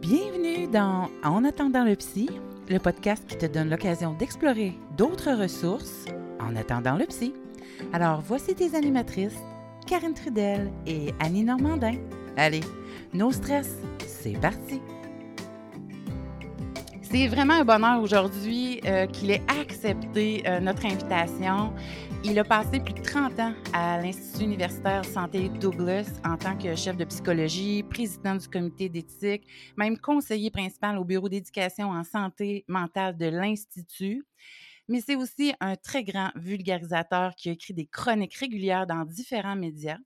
Bienvenue dans En attendant le psy, le podcast qui te donne l'occasion d'explorer d'autres ressources en attendant le psy. Alors voici tes animatrices, Karine Trudel et Annie Normandin. Allez, no stress, c'est parti! C'est vraiment un bonheur aujourd'hui euh, qu'il ait accepté euh, notre invitation. Il a passé plus de 30 ans à l'Institut universitaire Santé Douglas en tant que chef de psychologie, président du comité d'éthique, même conseiller principal au bureau d'éducation en santé mentale de l'Institut. Mais c'est aussi un très grand vulgarisateur qui a écrit des chroniques régulières dans différents médias.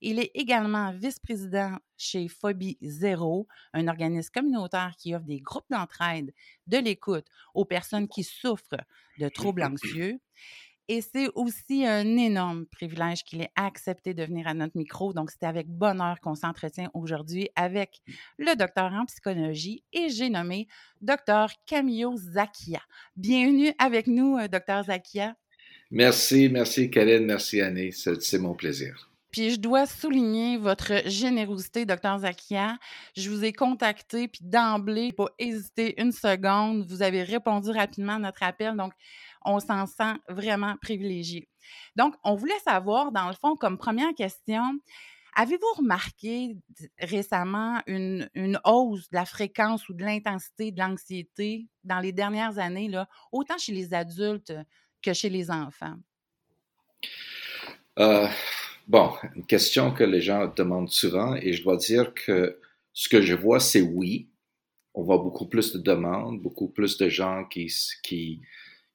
Il est également vice-président chez Phobie Zéro, un organisme communautaire qui offre des groupes d'entraide, de l'écoute aux personnes qui souffrent de troubles anxieux. Et c'est aussi un énorme privilège qu'il ait accepté de venir à notre micro. Donc, c'est avec bonheur qu'on s'entretient aujourd'hui avec le docteur en psychologie et j'ai nommé docteur Camillo Zakia. Bienvenue avec nous, euh, docteur Zakia. Merci, merci Karen, merci Annie, c'est mon plaisir. Puis je dois souligner votre générosité, docteur Zakia. Je vous ai contacté, puis d'emblée, pas hésiter une seconde. Vous avez répondu rapidement à notre appel, donc on s'en sent vraiment privilégié. Donc, on voulait savoir, dans le fond, comme première question, Avez-vous remarqué récemment une, hausse de la fréquence ou de l'intensité de l'anxiété dans les dernières années, là, autant chez les adultes que chez les enfants? Euh, Bon, une question que les gens demandent souvent et je dois dire que ce que je vois, c'est oui. On voit beaucoup plus de demandes, beaucoup plus de gens qui,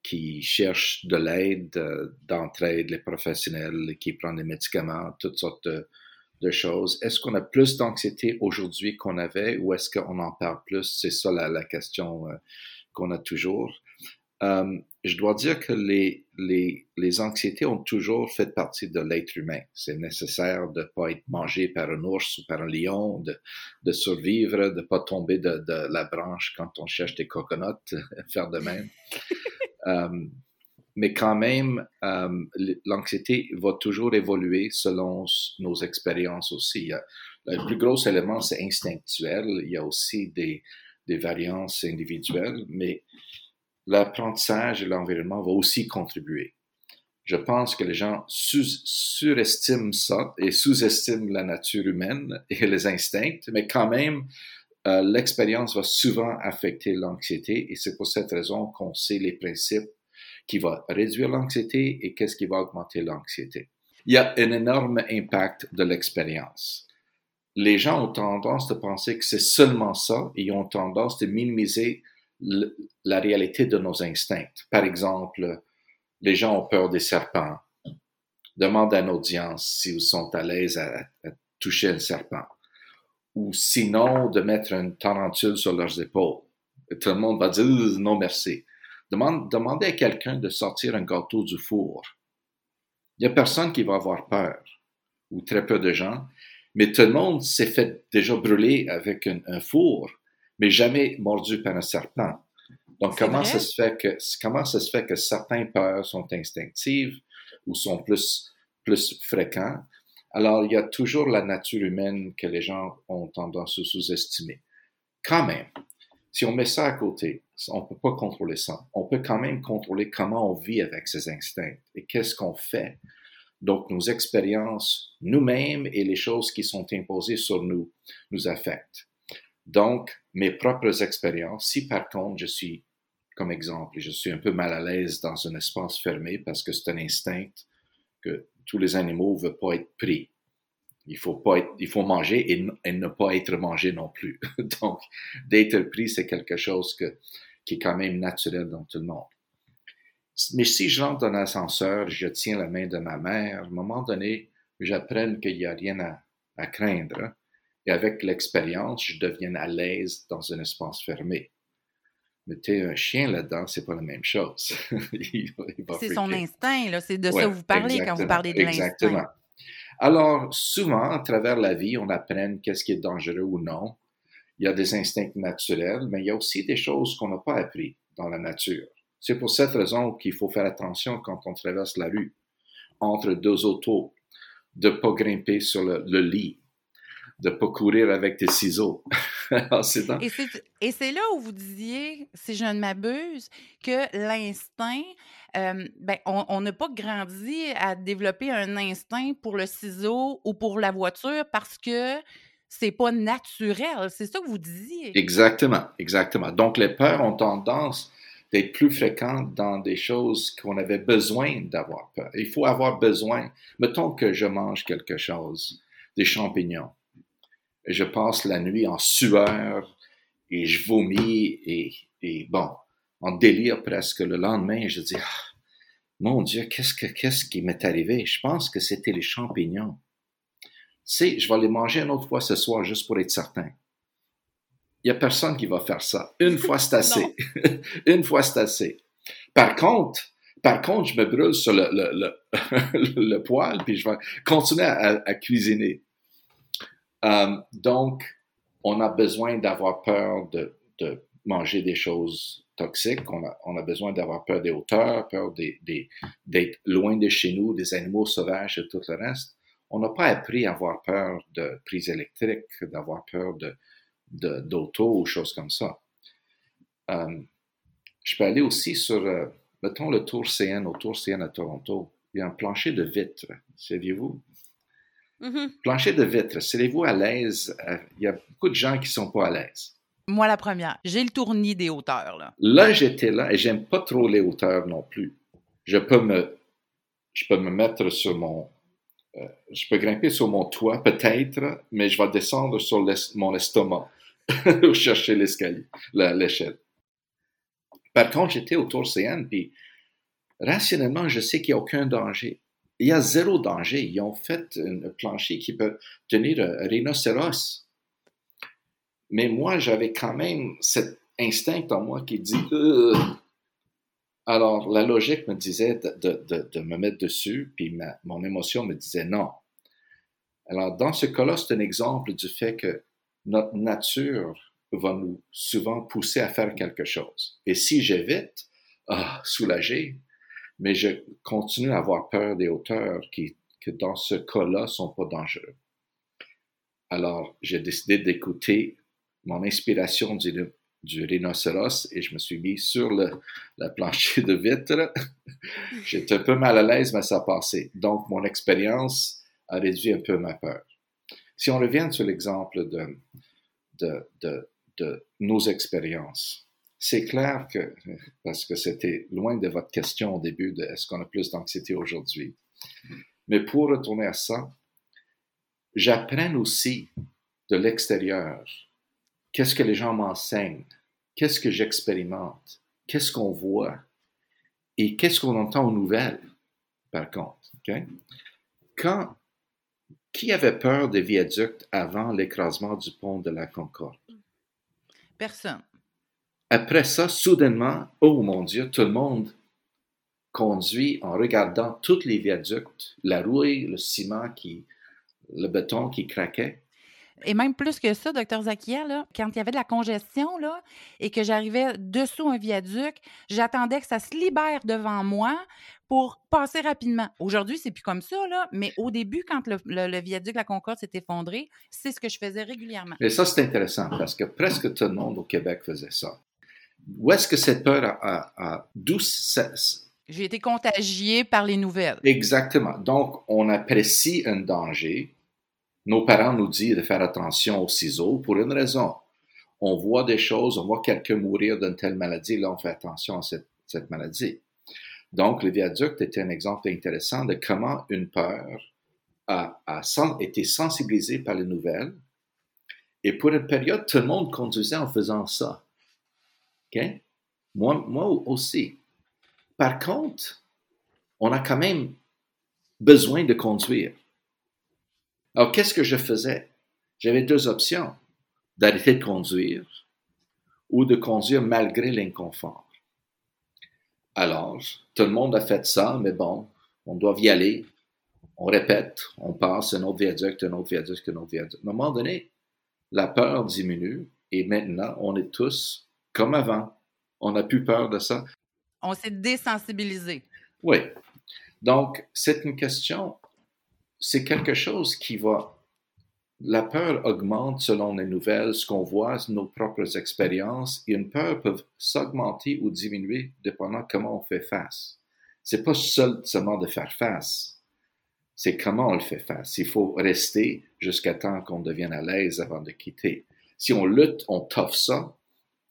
qui cherchent de l'aide, euh, d'entraide, les professionnels qui prennent des médicaments, toutes sortes de, choses. Est-ce qu'on a plus d'anxiété aujourd'hui qu'on avait ou est-ce qu'on en parle plus? C'est ça la, question euh, qu'on a toujours. Euh, je dois dire que les, les, les, anxiétés ont toujours fait partie de l'être humain. C'est nécessaire de ne pas être mangé par un ours ou par un lion, de, de survivre, de ne pas tomber de, de, la branche quand on cherche des coconuts, faire de même. Euh, mais quand même, euh, l'anxiété va toujours évoluer selon nos expériences aussi. Le plus gros élément, c'est instinctuel. Il y a aussi des, des variances individuelles, mais l'apprentissage et l'environnement vont aussi contribuer. Je pense que les gens surestiment ça et sous-estiment la nature humaine et les instincts, mais quand même, euh, l'expérience va souvent affecter l'anxiété et c'est pour cette raison qu'on sait les principes qui vont réduire l'anxiété et qu'est-ce qui va augmenter l'anxiété. Il y a un énorme impact de l'expérience. Les gens ont tendance de penser que c'est seulement ça et ils ont tendance de minimiser la réalité de nos instincts. Par exemple, les gens ont peur des serpents. Demande à une audience s'ils sont à l'aise à, toucher un serpent. Ou sinon, de mettre une tarentule sur leurs épaules. tout le monde va dire non merci. Demande, demandez à quelqu'un de sortir un gâteau du four. Il n'y a personne qui va avoir peur, ou très peu de gens, mais tout le monde s'est fait déjà brûler avec un four mais jamais mordu par un serpent. Donc, comment ça, se fait que, comment ça se fait que certaines peurs sont instinctives ou sont plus, plus fréquentes? Alors, il y a toujours la nature humaine que les gens ont tendance à sous-estimer. Quand même, si on met ça à côté, on ne peut pas contrôler ça. On peut quand même contrôler comment on vit avec ces instincts et qu'est-ce qu'on fait. Donc, nos expériences nous-mêmes et les choses qui sont imposées sur nous nous affectent. Donc, mes propres expériences, si par contre je suis, comme exemple, je suis un peu mal à l'aise dans un espace fermé parce que c'est un instinct que tous les animaux ne veulent pas être pris. Il faut pas être, il faut manger et, ne pas être mangé non plus. Donc, d'être pris, c'est quelque chose qui est quand même naturel dans tout le monde. Mais si je rentre dans l'ascenseur, je tiens la main de ma mère, à un moment donné, j'apprends qu'il n'y a rien à, à craindre et avec l'expérience, je deviens à l'aise dans un espace fermé. Mettez un chien là-dedans, c'est pas la même chose. c'est son instinct, là. C'est de ça que vous parlez quand vous parlez de l'instinct. Exactement. Alors, souvent, à travers la vie, on apprend qu'est-ce qui est dangereux ou non. Il y a des instincts naturels, mais il y a aussi des choses qu'on n'a pas appris dans la nature. C'est pour cette raison qu'il faut faire attention quand on traverse la rue, entre deux autos, de ne pas grimper sur le lit, de pas courir avec des ciseaux. Et c'est là où vous disiez, si je ne m'abuse, que l'instinct, euh, ben, on n'a pas grandi à développer un instinct pour le ciseau ou pour la voiture parce que c'est pas naturel. C'est ça que vous disiez. Exactement, exactement. Donc, les peurs ont tendance d'être plus fréquentes dans des choses qu'on avait besoin d'avoir peur. Il faut avoir besoin. Mettons que je mange quelque chose, des champignons. Je passe la nuit en sueur et je vomis et, et bon, en délire presque le lendemain. Je dis, ah, mon Dieu, qu'est-ce, que, qu'est-ce qui m'est arrivé? Je pense que c'était les champignons. C'est, je vais les manger une autre fois ce soir juste pour être certain. Il n'y a personne qui va faire ça. Une fois, c'est assez. une fois, c'est assez. Par contre, par contre, je me brûle sur le, le, le, poêle, puis je vais continuer à, cuisiner. Euh, donc, on a besoin d'avoir peur de, manger des choses toxiques, on a, besoin d'avoir peur des hauteurs, peur d'être loin de chez nous, des animaux sauvages et tout le reste. On n'a pas appris à avoir peur de prise électrique, d'avoir peur d'auto ou choses comme ça. Euh, je peux aller aussi sur, euh, mettons, le Tour CN, au Tour CN à Toronto. Il y a un plancher de vitre, saviez-vous? Mm-hmm. Plancher de vitre, serez-vous à l'aise? Euh, il y a beaucoup de gens qui ne sont pas à l'aise. Moi, la première. J'ai le tournis des hauteurs. Là, là j'étais là et j'aime pas trop les hauteurs non plus. Je peux me, je peux me mettre sur mon, je peux grimper sur mon toit peut-être, mais je vais descendre sur mon estomac. ou chercher l'escalier, l'échelle. Par contre, j'étais au Tour CN, puis rationnellement, je sais qu'il n'y a aucun danger. Il y a zéro danger. Ils ont fait un plancher qui peut tenir un rhinocéros. Mais moi, j'avais quand même cet instinct en moi qui dit Alors, la logique me disait de, me mettre dessus, puis mon émotion me disait non. Alors, dans ce cas-là, c'est un exemple du fait que notre nature va nous souvent pousser à faire quelque chose. Et si j'évite, ah, soulagé, mais je continue à avoir peur des hauteurs qui, que dans ce cas-là, sont pas dangereux. Alors, j'ai décidé d'écouter mon inspiration du, rhinocéros et je me suis mis sur le la plancher de vitre. J'étais un peu mal à l'aise, mais ça a passé. Donc, mon expérience a réduit un peu ma peur. Si on revient sur l'exemple de, de, de, nos expériences, c'est clair que, parce que c'était loin de votre question au début de est-ce qu'on a plus d'anxiété aujourd'hui, mais pour retourner à ça, j'apprends aussi de l'extérieur qu'est-ce que les gens m'enseignent, qu'est-ce que j'expérimente, qu'est-ce qu'on voit et qu'est-ce qu'on entend aux nouvelles, par contre. Qui avait peur des viaducs avant l'écrasement du pont de la Concorde? Personne. Après ça, soudainement, oh mon Dieu, tout le monde conduit en regardant tous les viaducs, la rouille, le ciment qui, le béton qui craquait. Et même plus que ça, docteur Zakia, là, quand il y avait de la congestion là, et que j'arrivais dessous un viaduc, j'attendais que ça se libère devant moi pour passer rapidement. Aujourd'hui, c'est plus comme ça, là, mais au début, quand le, le, viaduc La Concorde s'est effondré, c'est ce que je faisais régulièrement. Et ça, c'est intéressant parce que presque tout le monde au Québec faisait ça. Où est-ce que cette peur a, a, d'où J'ai été contagié par les nouvelles. Exactement. Donc, on apprécie un danger, nos parents nous disent de faire attention aux ciseaux pour une raison. On voit des choses, on voit quelqu'un mourir d'une telle maladie, là on fait attention à cette, cette maladie. Donc le viaduc était un exemple intéressant de comment une peur a, a été sensibilisée par les nouvelles. Et pour une période, tout le monde conduisait en faisant ça. Okay? Moi, moi aussi. Par contre, on a quand même besoin de conduire. Alors, qu'est-ce que je faisais? J'avais deux options, d'arrêter de conduire ou de conduire malgré l'inconfort. Alors, tout le monde a fait ça, mais bon, on doit y aller. On répète, on passe un autre viaduc, un autre viaduc, un autre viaduc. À un moment donné, la peur diminue et maintenant, on est tous comme avant. On n'a plus peur de ça. On s'est désensibilisé. Oui. Donc, c'est une question c'est quelque chose qui va la peur augmente selon les nouvelles, ce qu'on voit, nos propres expériences, et une peur peut s'augmenter ou diminuer dépendant comment on fait face. C'est pas seulement de faire face, c'est comment on le fait face. Il faut rester jusqu'à temps qu'on devienne à l'aise avant de quitter. Si on lutte, on toffe ça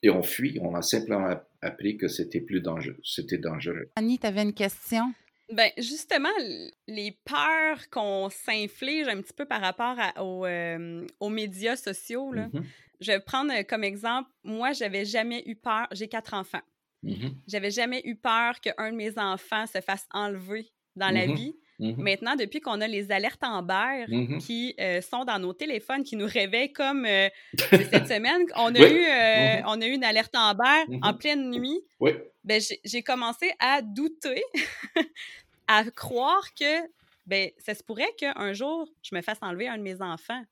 et on fuit, on a simplement appris que c'était plus dangereux. C'était dangereux. Annie, tu avais une question? Ben justement, les peurs qu'on s'inflige un petit peu par rapport euh, aux, médias sociaux, là. Mm-hmm. je vais prendre comme exemple, moi, j'avais jamais eu peur, j'ai quatre enfants. Mm-hmm. J'avais jamais eu peur qu'un de mes enfants se fasse enlever dans la mm-hmm. Mm-hmm. Maintenant, depuis qu'on a les alertes en berre mm-hmm. qui euh, sont dans nos téléphones, qui nous réveillent comme euh, cette semaine, on a, eu, euh, mm-hmm. on a eu une alerte en berre en pleine nuit. Oui. Ben, j'ai commencé à douter, à croire que ben, ça se pourrait qu'un jour, je me fasse enlever un de mes enfants.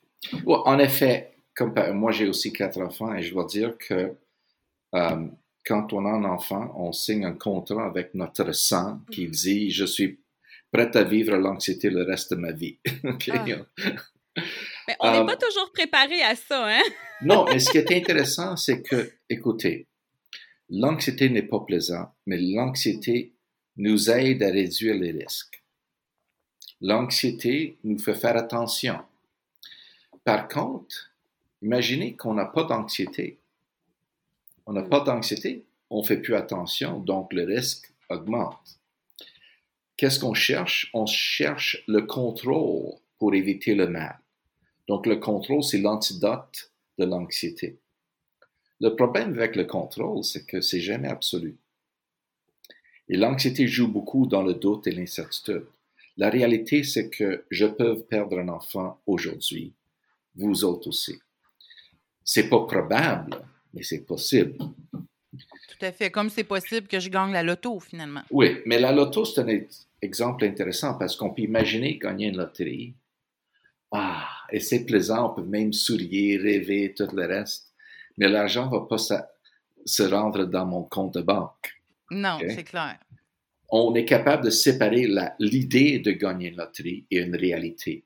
en effet, comme moi j'ai aussi quatre enfants et je dois dire que quand on a un enfant, on signe un contrat avec notre sang qui dit je suis prête à vivre l'anxiété le reste de ma vie. Ah. Mais on n'est euh, pas toujours préparé à ça, hein? non, mais ce qui est intéressant, c'est que, écoutez, l'anxiété n'est pas plaisant, mais l'anxiété nous aide à réduire les risques. L'anxiété nous fait faire attention. Par contre, imaginez qu'on n'a pas d'anxiété. On n'a pas d'anxiété, on fait plus attention, donc le risque augmente. Qu'est-ce qu'on cherche? On cherche le contrôle pour éviter le mal. Donc le contrôle, c'est l'antidote de l'anxiété. Le problème avec le contrôle, c'est que c'est jamais absolu. Et l'anxiété joue beaucoup dans le doute et l'incertitude. La réalité, c'est que je peux perdre un enfant aujourd'hui, vous autres aussi. C'est pas probable, mais c'est possible. À fait. Comme c'est possible que je gagne la loto, finalement. Oui, mais la loto, c'est un exemple intéressant parce qu'on peut imaginer gagner une loterie. Ah, et c'est plaisant, on peut même sourire, rêver, tout le reste. Mais l'argent ne va pas se rendre dans mon compte de banque. Non, c'est clair. On est capable de séparer l'idée de gagner une loterie et une réalité.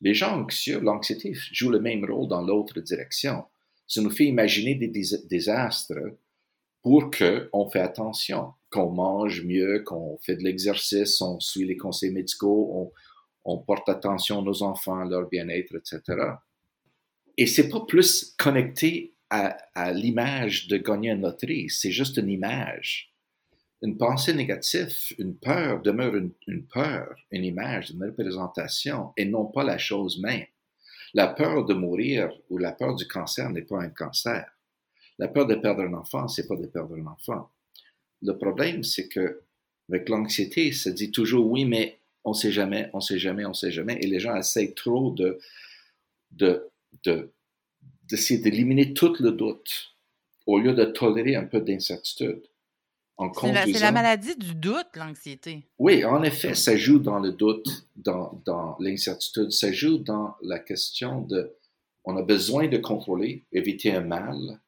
Les gens anxieux, l'anxiété joue le même rôle dans l'autre direction. Ça nous fait imaginer des désastres pour qu'on fait attention, qu'on mange mieux, qu'on fait de l'exercice, on suit les conseils médicaux, on, porte attention à nos enfants, à leur bien-être, etc. Et c'est pas plus connecté à, l'image de gagner une loterie, c'est juste une image. Une pensée négative, une peur demeure une, une peur, une image, une représentation, et non pas la chose même. La peur de mourir ou la peur du cancer n'est pas un cancer. La peur de perdre un enfant, c'est pas de perdre un enfant. Le problème, c'est que avec l'anxiété, ça dit toujours oui, mais on sait jamais, on sait jamais, on sait jamais, et les gens essayent trop de de d'essayer d'éliminer tout le doute au lieu de tolérer un peu d'incertitude. C'est la, la, maladie du doute, l'anxiété. Oui, en effet, ça joue dans le doute, dans, dans l'incertitude, ça joue dans la question de on a besoin de contrôler, éviter un mal,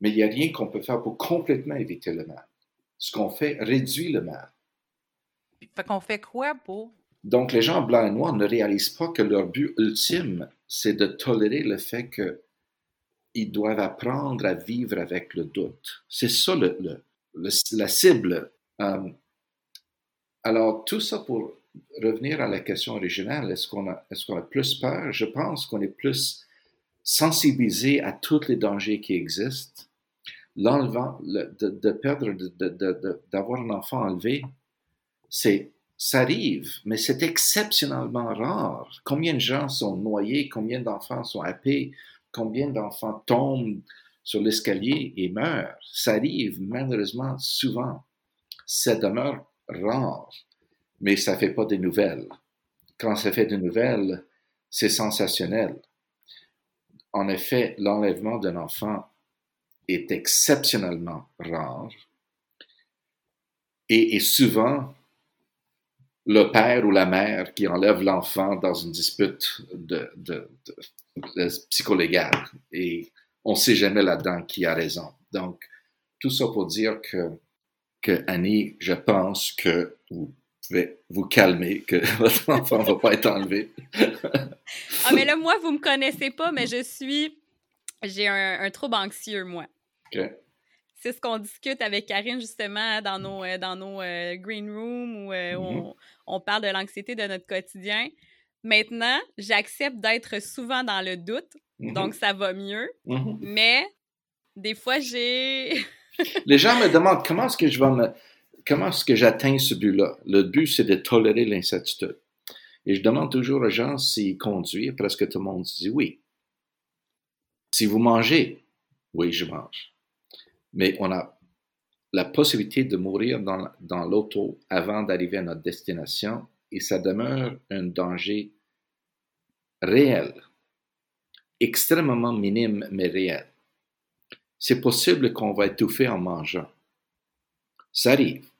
mais il n'y a rien qu'on peut faire pour complètement éviter le mal. Ce qu'on fait réduit le mal. Fait qu'on fait quoi pour? Donc, les gens blancs et noirs ne réalisent pas que leur but ultime, c'est de tolérer le fait qu'ils doivent apprendre à vivre avec le doute. C'est ça le, la cible. Euh, alors, tout ça pour revenir à la question originale, est-ce qu'on a, est qu'on a plus peur? Je pense qu'on est plus sensibilisé à tous les dangers qui existent l'enlevant, de, perdre, d'avoir un enfant enlevé, ça arrive, mais c'est exceptionnellement rare. Combien de gens sont noyés, combien d'enfants sont happés, combien d'enfants tombent sur l'escalier et meurent? Ça arrive malheureusement souvent. Ça demeure rare, mais ça fait pas des nouvelles. Quand ça fait des nouvelles, c'est sensationnel. En effet, l'enlèvement d'un enfant est exceptionnellement rare et, souvent le père ou la mère qui enlève l'enfant dans une dispute de, de. Et on ne sait jamais là-dedans qui a raison. Donc, tout ça pour dire que, que Annie, je pense que, vais vous calmer, que votre enfant ne va pas être enlevé. ah, mais là, moi, vous ne me connaissez pas, mais je suis. J'ai un, trouble anxieux, moi. C'est ce qu'on discute avec Karine, justement, dans nos, euh, dans nos euh, green rooms où, euh, mm-hmm. on, parle de l'anxiété de notre quotidien. Maintenant, j'accepte d'être souvent dans le doute, mm-hmm. donc ça va mieux. Mm-hmm. Mais des fois, j'ai. Les gens me demandent comment est-ce que je vais me comment est-ce que j'atteins ce but-là? Le but, c'est de tolérer l'incertitude. Et je demande toujours aux gens s'ils conduisent, presque tout le monde dit oui. Si vous mangez, oui, je mange. Mais on a la possibilité de mourir dans, l'auto avant d'arriver à notre destination et ça demeure un danger réel, extrêmement minime mais réel. C'est possible qu'on va étouffer en mangeant. Ça arrive.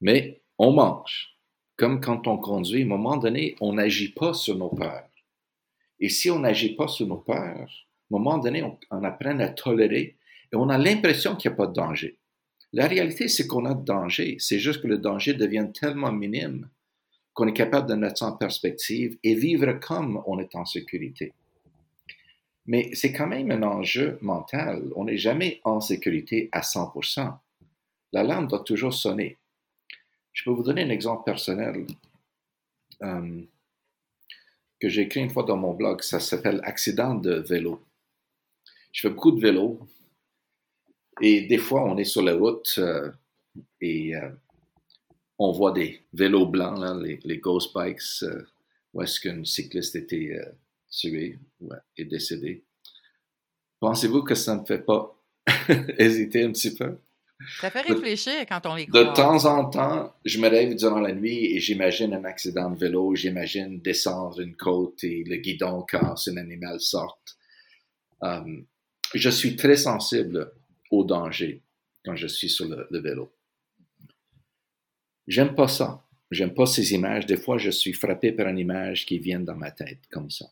Mais on mange. Comme quand on conduit, à un moment donné, on n'agit pas sur nos peurs. Et si on n'agit pas sur nos peurs, à un moment donné, on, apprend à tolérer et on a l'impression qu'il n'y a pas de danger. La réalité, c'est qu'on a de danger. C'est juste que le danger devient tellement minime qu'on est capable de mettre ça en perspective et vivre comme on est en sécurité. Mais c'est quand même un enjeu mental. On n'est jamais en sécurité à 100%. L'alarme doit toujours sonner. Je peux vous donner un exemple personnel euh, que j'ai écrit une fois dans mon blog. Ça s'appelle Accident de vélo. Je fais beaucoup de vélo et des fois on est sur la route euh, et euh, on voit des vélos blancs, les, Ghost Bikes, où est-ce qu'un cycliste était tué ou est décédé. Pensez-vous que ça ne fait pas hésiter un petit peu? Ça fait réfléchir quand on les croise. De temps en temps, je me rêve durant la nuit et j'imagine un accident de vélo, j'imagine descendre une côte et le guidon casse, un animal sorte. Euh, je suis très sensible au danger quand je suis sur le, vélo. J'aime pas ça. J'aime pas ces images. Des fois, je suis frappé par une image qui vient dans ma tête, comme ça.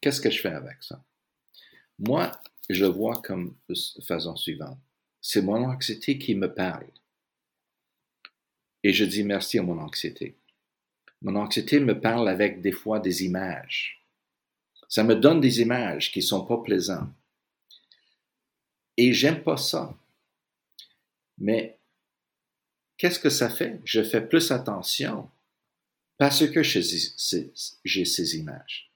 Qu'est-ce que je fais avec ça? Moi, je le vois comme façon suivante c'est mon anxiété qui me parle. Et je dis merci à mon anxiété. Mon anxiété me parle avec des fois des images. Ça me donne des images qui sont pas plaisantes. Et j'aime pas ça. Mais qu'est-ce que ça fait? Je fais plus attention parce que j'ai ces images.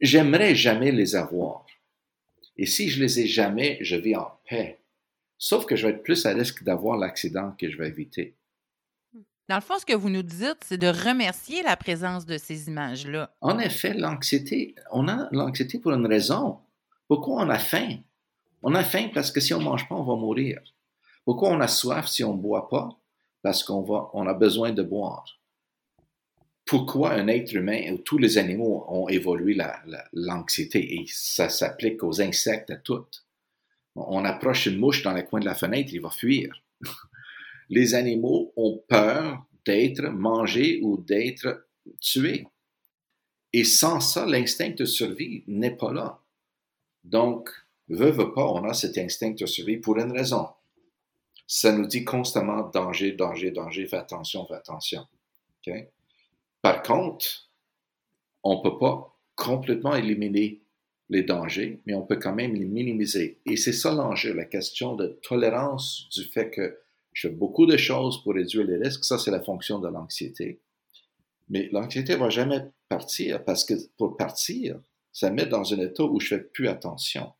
J'aimerais jamais les avoir. Et si je les ai jamais, je vis en paix. Sauf que je vais être plus à risque d'avoir l'accident que je vais éviter. Dans le fond, ce que vous nous dites, c'est de remercier la présence de ces images-là. En effet, l'anxiété, on a l'anxiété pour une raison. Pourquoi on a faim? On a faim parce que si on ne mange pas, on va mourir. Pourquoi on a soif si on ne boit pas? Parce qu'on on a besoin de boire pourquoi un être humain ou tous les animaux ont évolué l'anxiété? Et ça s'applique aux insectes, à toutes. On approche une mouche dans le coin de la fenêtre, il va fuir. Les animaux ont peur d'être mangés ou d'être tués. Et sans ça, l'instinct de survie n'est pas là. Donc, veut, veut pas, on a cet instinct de survie pour une raison. Ça nous dit constamment danger, danger, danger, fais attention, fais attention. Okay? Par contre, on ne peut pas complètement éliminer les dangers, mais on peut quand même les minimiser. Et c'est ça l'enjeu, la question de tolérance du fait que je fais beaucoup de choses pour réduire les risques. Ça, c'est la fonction de l'anxiété. Mais l'anxiété ne va jamais partir parce que pour partir, ça met dans un état où je fais plus attention.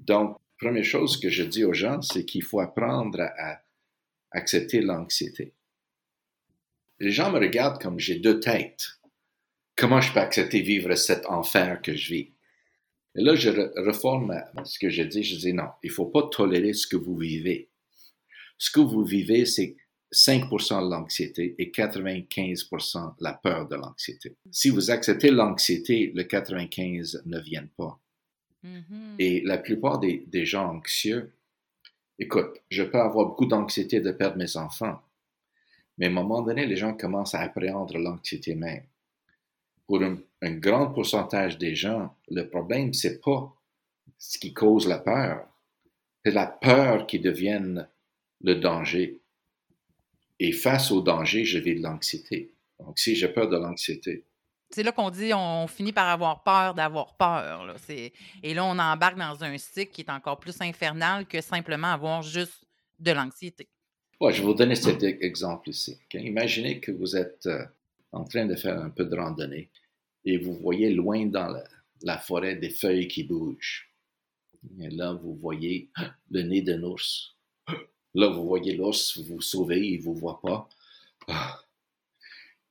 Donc, première chose que je dis aux gens, c'est qu'il faut apprendre à accepter l'anxiété les gens me regardent comme j'ai deux têtes. Comment je peux accepter vivre cet enfer que je vis? Et là, je reforme ce que je dis. Je dis non, il ne faut pas tolérer ce que vous vivez. Ce que vous vivez, c'est 5% de l'anxiété et 95% la peur de l'anxiété. Si vous acceptez l'anxiété, le 95 ne vient pas. Mm-hmm. Et la plupart des, gens anxieux, écoute, je peux avoir beaucoup d'anxiété de perdre mes enfants, mais à un moment donné, les gens commencent à appréhender l'anxiété même. Pour un, grand pourcentage des gens, le problème, c'est pas ce qui cause la peur. C'est la peur qui devient le danger. Et face au danger, je vis de l'anxiété. Donc, si j'ai peur de l'anxiété, c'est là qu'on dit on finit par avoir peur d'avoir peur. Là. Et là, on embarque dans un cycle qui est encore plus infernal que simplement avoir juste de l'anxiété. Ouais, je vais vous donner cet e-, exemple ici. Imaginez que vous êtes euh, en train de faire un peu de randonnée et vous voyez loin dans la, forêt des feuilles qui bougent. Et là, vous voyez le nez d'un ours. Là, vous voyez l'ours, vous vous sauvez, il ne vous voit pas. Ah.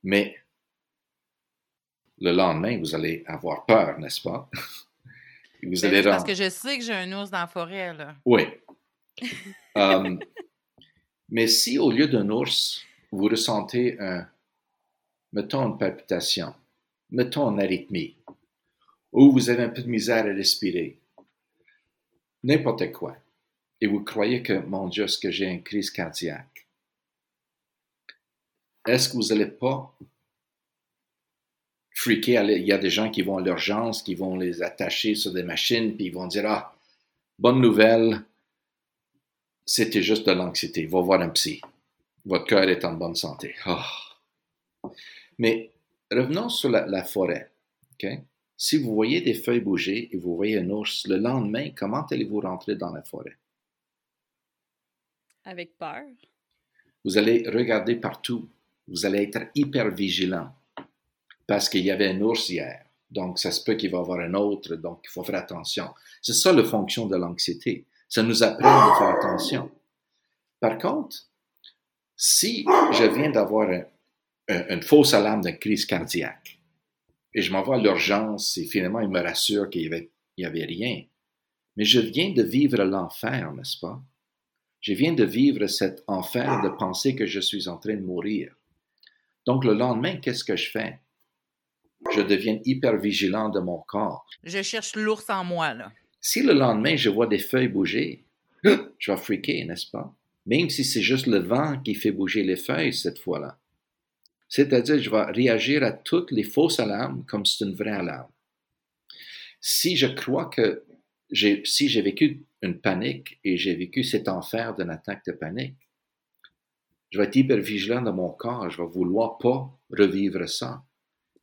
Mais le lendemain, vous allez avoir peur, n'est-ce pas? vous allez Parce que je sais que j'ai un ours dans la forêt, là. Oui. Hum, mais si au lieu d'un ours, vous ressentez un, mettons une palpitation, mettons une arythmie, ou vous avez un peu de misère à respirer, n'importe quoi, et vous croyez que, mon Dieu, est-ce que j'ai une crise cardiaque? Est-ce que vous n'allez pas freaker. Il y a des gens qui vont à l'urgence, qui vont les attacher sur des machines, puis ils vont dire Ah, bonne nouvelle, c'était juste de l'anxiété. Va voir un psy. Votre cœur est en bonne santé. Ah. Mais revenons sur la, forêt. Si vous voyez des feuilles bouger et vous voyez un ours, le lendemain, comment allez-vous rentrer dans la forêt? Avec peur. Vous allez regarder partout. Vous allez être hyper vigilant parce qu'il y avait un ours hier. Donc, ça se peut qu'il va y avoir un autre, donc il faut faire attention. C'est ça la fonction de l'anxiété. Ça nous apprend de faire attention. Par contre, si je viens d'avoir une fausse alarme de crise cardiaque et je m'envoie à l'urgence et finalement il me rassure qu'il n'y avait rien, mais je viens de vivre l'enfer, n'est-ce pas? Je viens de vivre cet enfer de penser que je suis en train de mourir. Donc le lendemain, qu'est-ce que je fais? Je deviens hyper vigilant de mon corps. Je cherche l'ours en moi, là. Si le lendemain, je vois des feuilles bouger, je vais freaker, n'est-ce pas? Même si c'est juste le vent qui fait bouger les feuilles cette fois-là. C'est-à-dire, je vais réagir à toutes les fausses alarmes comme c'est une vraie alarme. Si je crois que j'ai, si j'ai vécu une panique et j'ai vécu cet enfer d'une attaque de panique, je vais être hyper vigilant de mon corps, je vais vouloir pas revivre ça.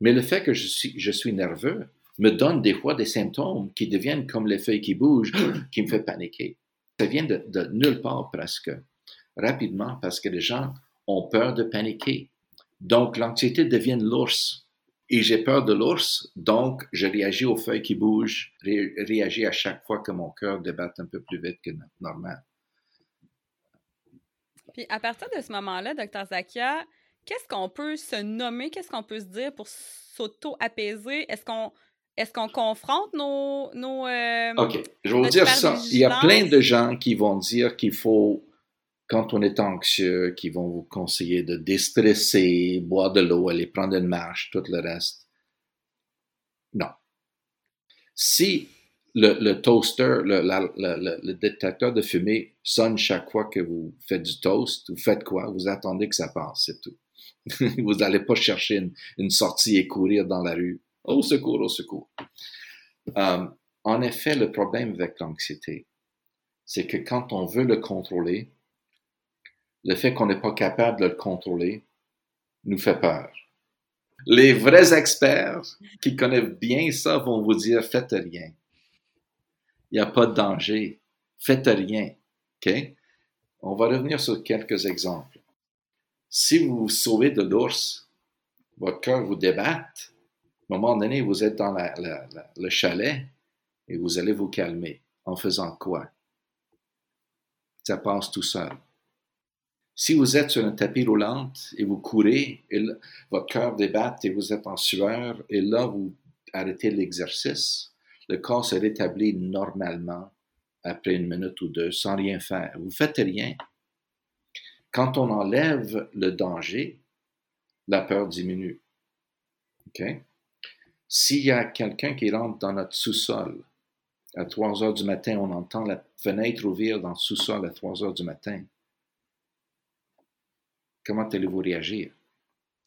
Mais le fait que je suis, je suis nerveux me donne des fois des symptômes qui deviennent comme les feuilles qui bougent, qui me fait paniquer. Ça vient de, de nulle part presque, rapidement, parce que les gens ont peur de paniquer. Donc, l'anxiété devient l'ours. Et j'ai peur de l'ours, donc je réagis aux feuilles qui bougent, réagis à chaque fois que mon cœur débatte un peu plus vite que normal. Puis à partir de ce moment-là, docteur Zakia, qu'est-ce qu'on peut se nommer, qu'est-ce qu'on peut se dire pour s'auto-apaiser? Est-ce qu'on est-ce qu'on confronte nos... nos euh, OK, je vais vous dire ça. Il y a plein de gens qui vont dire qu'il faut, quand on est anxieux, qui vont vous conseiller de déstresser, boire de l'eau, aller prendre une marche, tout le reste. Non. Si le, le toaster, le, le, le, détecteur de fumée sonne chaque fois que vous faites du toast, vous faites quoi? Vous attendez que ça passe, c'est tout. vous n'allez pas chercher une, sortie et courir dans la rue. Au secours, au secours. Euh, en effet, le problème avec l'anxiété, c'est que quand on veut le contrôler, le fait qu'on n'est pas capable de le contrôler nous fait peur. Les vrais experts qui connaissent bien ça vont vous dire faites rien. Il n'y a pas de danger. Faites rien. OK? On va revenir sur quelques exemples. Si vous vous sauvez de l'ours, votre cœur vous débatte. À un moment donné, vous êtes dans le chalet et vous allez vous calmer. En faisant quoi? Ça passe tout seul. Si vous êtes sur un tapis roulant et vous courez, et votre cœur débatte et vous êtes en sueur, et là, vous arrêtez l'exercice, le corps se rétablit normalement après une minute ou deux sans rien faire. Vous faites rien. Quand on enlève le danger, la peur diminue. S'il y a quelqu'un qui rentre dans notre sous-sol, à 3 heures du matin, on entend la fenêtre ouvrir dans le sous-sol à 3 heures du matin. Comment allez-vous réagir?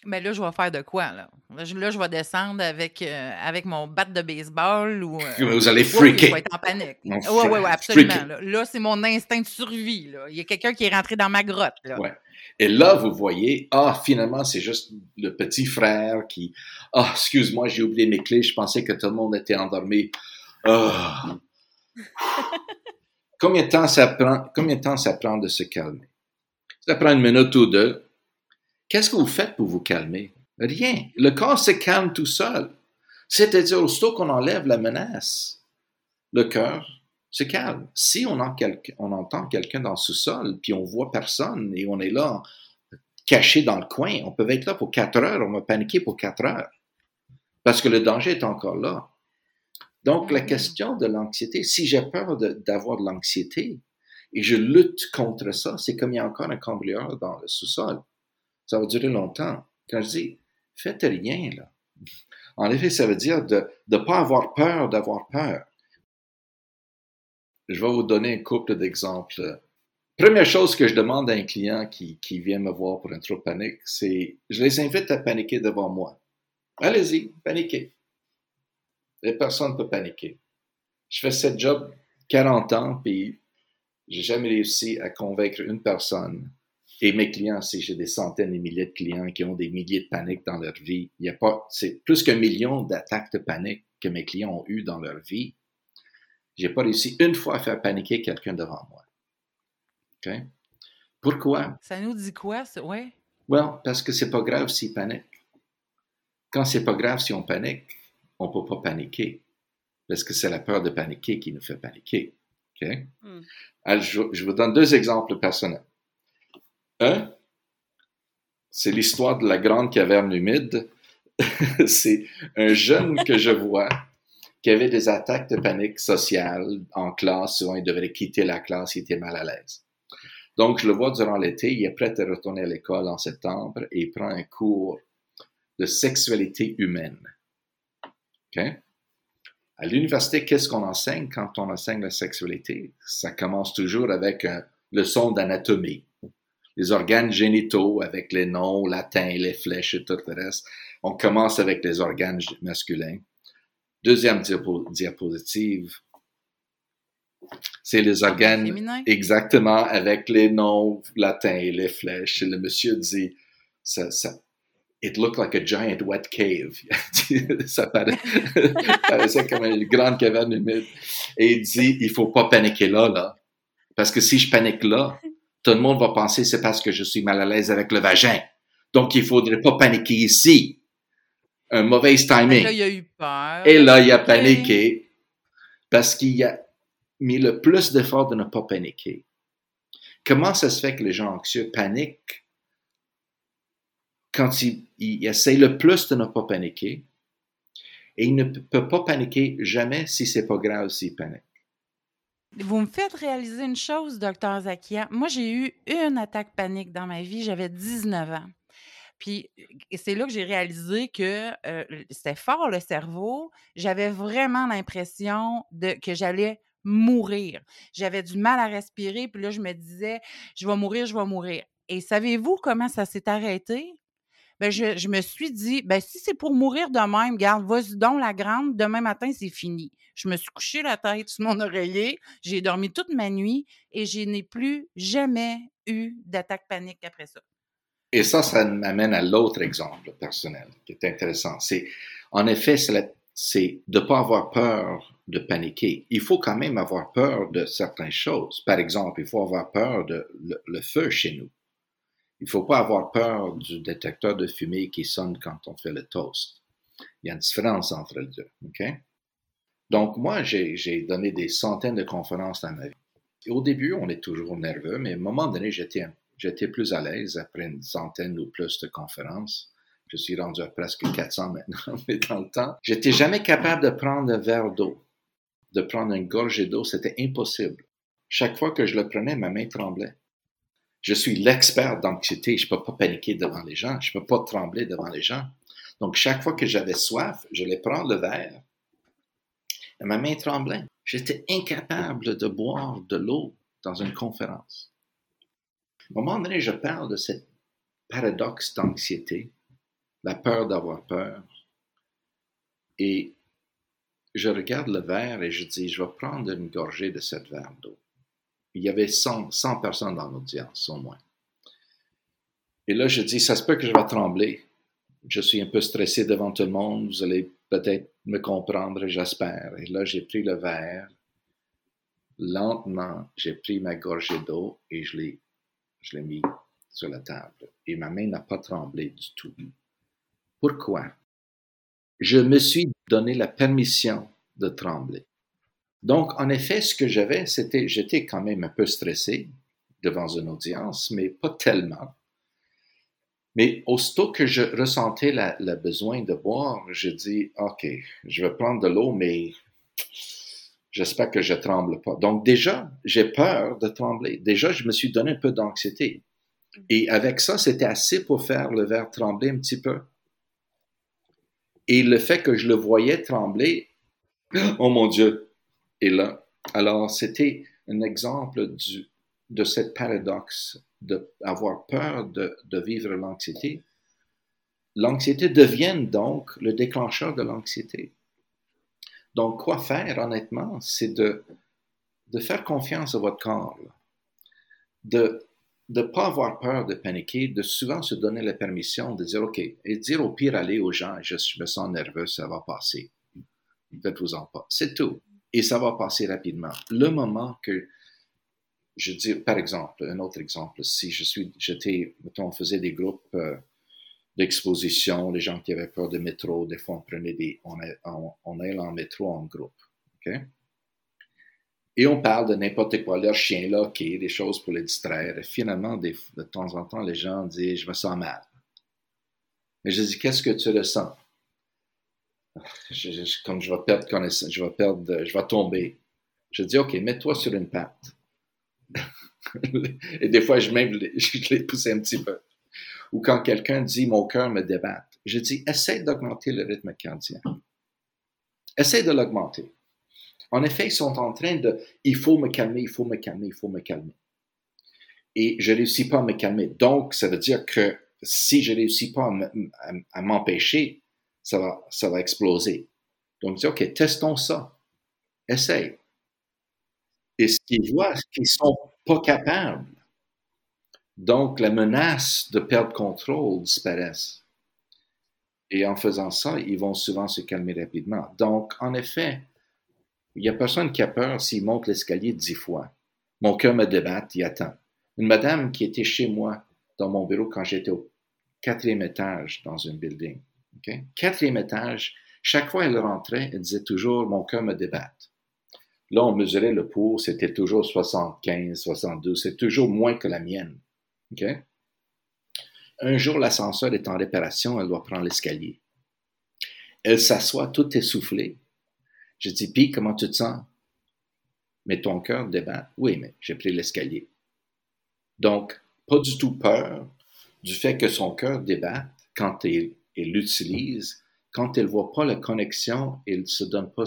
Mais là, je vais faire de quoi, là? Là, je, vais descendre avec, euh, avec mon bat de baseball ou. Euh, vous allez freaker. je vais être en panique. Oui, oui, oui, absolument. Là, c'est mon instinct de survie. Là. Il y a quelqu'un qui est rentré dans ma grotte. Là. Ouais. Et là, vous voyez, ah, finalement, c'est juste le petit frère qui. Ah, excuse-moi, j'ai oublié mes clés, je pensais que tout le monde était endormi. Ah. combien, de temps ça prend, combien de temps ça prend de se calmer? Ça prend une minute ou deux. Qu'est-ce que vous faites pour vous calmer? Rien. Le corps se calme tout seul. C'est-à-dire, aussitôt qu'on enlève la menace, le cœur se calme. Si on, entend quelqu'un dans le sous-sol, puis on voit personne et on est là, caché dans le coin, on peut être là pour quatre heures, on va paniquer pour quatre heures. Parce que le danger est encore là. Donc, la mm-hmm. question de l'anxiété, si j'ai peur d'avoir de, l'anxiété et je lutte contre ça, c'est comme il y a encore un cambrioleur dans le sous-sol ça va durer longtemps. Quand je dis faites rien, là. En effet, ça veut dire de ne pas avoir peur d'avoir peur. Je vais vous donner un couple d'exemples. Première chose que je demande à un client qui, vient me voir pour un trop panique, c'est je les invite à paniquer devant moi. Allez-y, paniquez. Les personnes peuvent paniquer. Je fais ce job 40 ans, puis j'ai jamais réussi à convaincre une personne et mes clients, si j'ai des centaines et milliers de clients qui ont des milliers de paniques dans leur vie, il y a pas, c'est plus qu'un million d'attaques de panique que mes clients ont eu dans leur vie. J'ai pas réussi une fois à faire paniquer quelqu'un devant moi. OK? Pourquoi? Ça nous dit quoi, ça? Ouais. Well, parce que c'est pas grave s'ils paniquent. Quand c'est pas grave si on panique, on peut pas paniquer. Parce que c'est la peur de paniquer qui nous fait paniquer. OK? Hmm. Alors, je, je vous donne deux exemples personnels. Un, c'est l'histoire de la grande caverne humide. c'est un jeune que je vois qui avait des attaques de panique sociale en classe. Souvent, il devrait quitter la classe, il était mal à l'aise. Donc, je le vois durant l'été, il est prêt à retourner à l'école en septembre et il prend un cours de sexualité humaine. À l'université, qu'est-ce qu'on enseigne? Quand on enseigne la sexualité? Ça commence toujours avec une leçon d'anatomie les organes génitaux avec les noms latins, les flèches et tout le reste. On commence avec les organes masculins. Deuxième diapositive, c'est les organes exactement avec les noms latins et les flèches. Et le monsieur dit, ça, ça, it looked like a giant wet cave. ça paraissait comme une grande caverne humide. Et il dit, il faut pas paniquer là, là. Parce que si je panique là, tout le monde va penser c'est parce que je suis mal à l'aise avec le vagin. Donc, il faudrait pas paniquer ici. Un mauvais timing. Et là, il a eu peur. Et là, il a paniqué parce qu'il a mis le plus d'efforts de ne pas paniquer. Comment ça se fait que les gens anxieux paniquent quand ils, ils essayent le plus de ne pas paniquer? Et ils ne peuvent pas paniquer jamais si c'est pas grave s'ils paniquent. Vous me faites réaliser une chose, docteur Zakia. Moi, j'ai eu une attaque panique dans ma vie. J'avais 19 ans. Puis c'est là que j'ai réalisé que euh, c'était fort le cerveau. J'avais vraiment l'impression de que j'allais mourir. J'avais du mal à respirer, puis là je me disais je vais mourir, je vais mourir. Et savez-vous comment ça s'est arrêté? Ben je, me suis dit, ben si c'est pour mourir de même, garde, vas-y donc la grande, demain matin, c'est fini. Je me suis couché la tête sur mon oreiller, j'ai dormi toute ma nuit et je n'ai plus jamais eu d'attaque panique après ça. Et ça, ça m'amène à l'autre exemple personnel qui est intéressant. C'est, en effet, c'est de ne pas avoir peur de paniquer. Il faut quand même avoir peur de certaines choses. Par exemple, il faut avoir peur de le feu chez nous. Il ne faut pas avoir peur du détecteur de fumée qui sonne quand on fait le toast. Il y a une différence entre les deux. Donc, moi, j'ai donné des centaines de conférences dans ma vie. au début, on est toujours nerveux, mais à un moment donné, j'étais plus à l'aise après une centaine ou plus de conférences. Je suis rendu à presque 400 maintenant, mais dans le temps, j'étais jamais capable de prendre un verre d'eau, de prendre une gorgée d'eau, c'était impossible. Chaque fois que je le prenais, ma main tremblait. Je suis l'expert d'anxiété. Je ne peux pas paniquer devant les gens. Je ne peux pas trembler devant les gens. Donc, chaque fois que j'avais soif, je les prends le verre et ma main tremblait. J'étais incapable de boire de l'eau dans une conférence. À un moment donné, je parle de cette paradoxe d'anxiété la peur d'avoir peur. Et je regarde le verre et je dis, je vais prendre une gorgée de cette verre d'eau. Il y avait 100, 100 personnes dans l'audience, au moins. Et là, je dis, ça se peut que je vais trembler. Je suis un peu stressé devant tout le monde. Vous allez peut-être me comprendre, j'espère. Et là, j'ai pris le verre. Lentement, j'ai pris ma gorgée d'eau et je l'ai, je l'ai mis sur la table. Et ma main n'a pas tremblé du tout. Pourquoi? Je me suis donné la permission de trembler. Donc, en effet, ce que j'avais, c'était, j'étais quand même un peu stressé devant une audience, mais pas tellement. Mais aussitôt que je ressentais le besoin de boire, je dis, OK, je vais prendre de l'eau, mais j'espère que je tremble pas. Donc déjà, j'ai peur de trembler. Déjà, je me suis donné un peu d'anxiété. Et avec ça, c'était assez pour faire le verre trembler un petit peu. Et le fait que je le voyais trembler, oh mon Dieu, et là, alors c'était un exemple du, de cette paradoxe d'avoir peur de, de vivre l'anxiété. L'anxiété devient donc le déclencheur de l'anxiété. Donc, quoi faire, honnêtement, c'est de, de faire confiance à votre corps, de ne pas avoir peur de paniquer, de souvent se donner la permission de dire OK, et dire au pire aller aux gens, je, me sens nerveux, ça va passer. Faites-vous-en pas. C'est tout. Et ça va passer rapidement. Le moment que je dis, par exemple, un autre exemple, si je suis, j'étais, mettons, on faisait des groupes euh, d'exposition, les gens qui avaient peur de métro, des fois on prenait des, on, on, on allait en métro en groupe, ok? Et on parle de n'importe quoi, leur chien là, ok, des choses pour les distraire. Et finalement, de temps en temps, les gens disent, je me sens mal. Mais je dis, qu'est-ce que tu ressens? Comme je vais perdre connaissance, je vais perdre, je vais tomber. Je dis, ok, mets-toi sur une patte. Et des fois, je même je l'ai poussé un petit peu. Ou quand quelqu'un dit mon cœur me débatte, je dis essaie d'augmenter le rythme cardiaque. Essaie de l'augmenter. En effet, ils sont en train de il faut me calmer, il faut me calmer, il faut me calmer. Et je ne réussis pas à me calmer. Donc, ça veut dire que si je ne réussis pas à m'empêcher, ça va, ça exploser. Donc, dis, OK, testons ça. Essaye. Et ce qu'ils voient, c'est qu'ils ne sont pas capables. Donc, la menace de perdre contrôle disparaît. Et en faisant ça, ils vont souvent se calmer rapidement. Donc, en effet, il n'y a personne qui a peur s'il monte l'escalier dix fois. Mon cœur me débatte, il attend. Une madame qui était chez moi dans mon bureau quand j'étais au quatrième étage dans un building. Quatrième étage, chaque fois elle rentrait, elle disait toujours Mon cœur me débatte. Là, on mesurait le pouls, c'était toujours 75, 72, c'est toujours moins que la mienne. Un jour, l'ascenseur est en réparation, elle doit prendre l'escalier. Elle s'assoit tout essoufflée. Je dis, Puis, comment tu te sens? Mais ton cœur débat. Oui, mais j'ai pris l'escalier. Donc, pas du tout peur du fait que son cœur débatte quand elle l'utilise, quand elle ne voit pas la connexion, elle ne se donne pas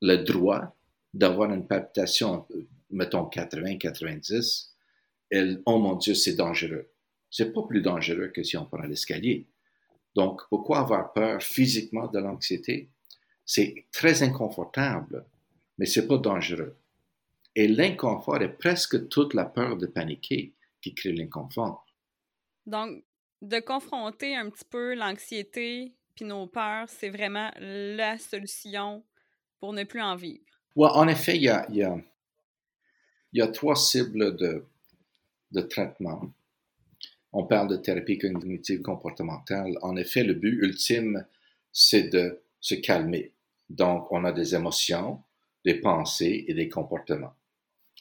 le droit d'avoir une palpitation, mettons 80, 90, elle, oh mon Dieu, c'est dangereux. C'est pas plus dangereux que si on prend l'escalier. Donc, pourquoi avoir peur physiquement de l'anxiété? C'est très inconfortable, mais c'est pas dangereux. Et l'inconfort est presque toute la peur de paniquer qui crée l'inconfort. Donc, de confronter un petit peu l'anxiété puis nos peurs, c'est vraiment la solution pour ne plus en vivre? en effet, il y a, y a, trois cibles de, de traitement. On parle de thérapie cognitive comportementale. En effet, le but ultime, c'est de se calmer. Donc, on a des émotions, des pensées et des comportements.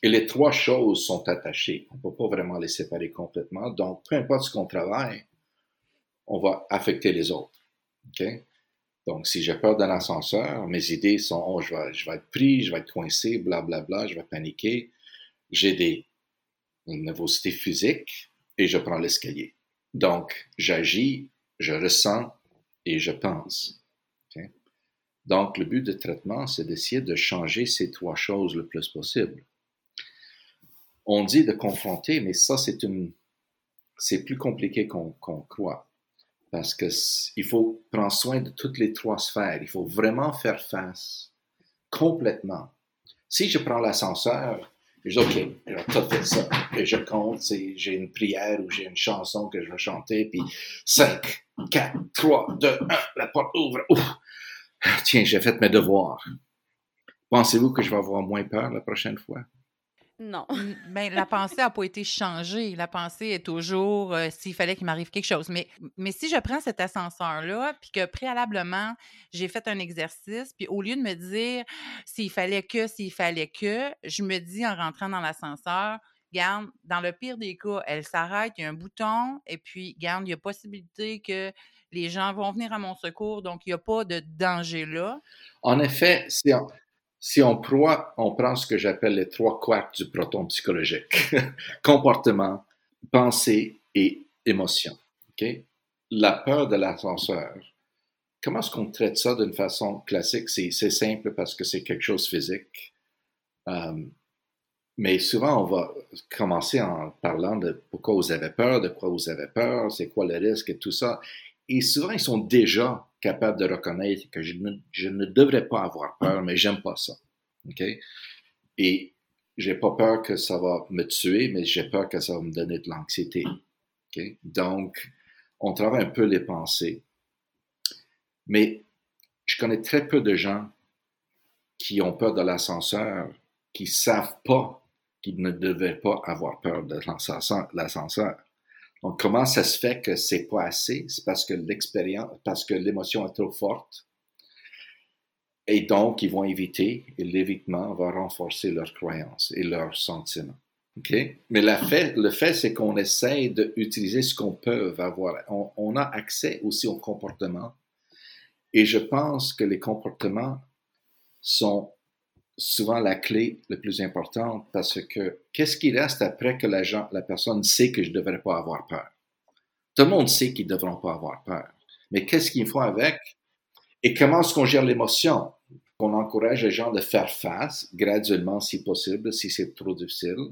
Et les trois choses sont attachées. On ne peut pas vraiment les séparer complètement. Donc, peu importe ce qu'on travaille, on va affecter les autres. Okay? Donc, si j'ai peur d'un ascenseur, mes idées sont, oh, je vais, être pris, je vais être coincé, blablabla, bla, bla, je vais paniquer. J'ai des nervosités physiques et je prends l'escalier. Donc, j'agis, je ressens et je pense. Donc, le but de traitement, c'est d'essayer de changer ces trois choses le plus possible. On dit de confronter, mais ça, c'est une, c'est plus compliqué qu'on croit. Parce qu'il faut prendre soin de toutes les trois sphères. Il faut vraiment faire face complètement. Si je prends l'ascenseur, je dis, OK, j'ai tout fait ça. Et je compte, j'ai une prière ou j'ai une chanson que je vais chanter, puis 5, 4, 3, 2, 1, la porte ouvre. Tiens, j'ai fait mes devoirs. Pensez-vous que je vais avoir moins peur la prochaine fois? Non. Mais ben, la pensée n'a pas été changée. La pensée est toujours euh, s'il fallait qu'il m'arrive quelque chose. Mais, mais si je prends cet ascenseur-là, puis que préalablement, j'ai fait un exercice, puis au lieu de me dire s'il fallait que, s'il fallait que, je me dis en rentrant dans l'ascenseur, garde, dans le pire des cas, elle s'arrête, il y a un bouton, et puis, garde, il y a possibilité que les gens vont venir à mon secours, donc il n'y a pas de danger là. En effet, c'est si on, on prend ce que j'appelle les trois quarks du proton psychologique, comportement, pensée et émotion. La peur de l'ascenseur, comment est-ce qu'on traite ça d'une façon classique? C'est simple parce que c'est quelque chose de physique. Euh, mais souvent, on va commencer en parlant de pourquoi vous avez peur, de quoi vous avez peur, c'est quoi le risque et tout ça. Et souvent, ils sont déjà capables de reconnaître que je ne, devrais pas avoir peur, mais j'aime pas ça. OK? Et j'ai pas peur que ça va me tuer, mais j'ai peur que ça va me donner de l'anxiété. OK? Donc, on travaille un peu les pensées. Mais je connais très peu de gens qui ont peur de l'ascenseur, qui savent pas qu'ils ne devaient pas avoir peur de l'ascenseur. Donc, comment ça se fait que c'est pas assez? C'est parce que l'expérience, parce que l'émotion est trop forte. Et donc, ils vont éviter, et l'évitement va renforcer leurs croyances et leurs sentiments. Okay? Mais fait, le fait, c'est qu'on essaie d'utiliser ce qu'on peut avoir. On, on, a accès aussi au comportement. Et je pense que les comportements sont souvent la clé la plus importante parce que qu'est-ce qui reste après que la, personne sait que je ne devrais pas avoir peur? Tout le monde sait qu'ils ne devront pas avoir peur. Mais qu'est-ce qu'il faut avec? Et comment est-ce qu'on gère l'émotion? On encourage les gens de faire face graduellement si possible, si c'est trop difficile.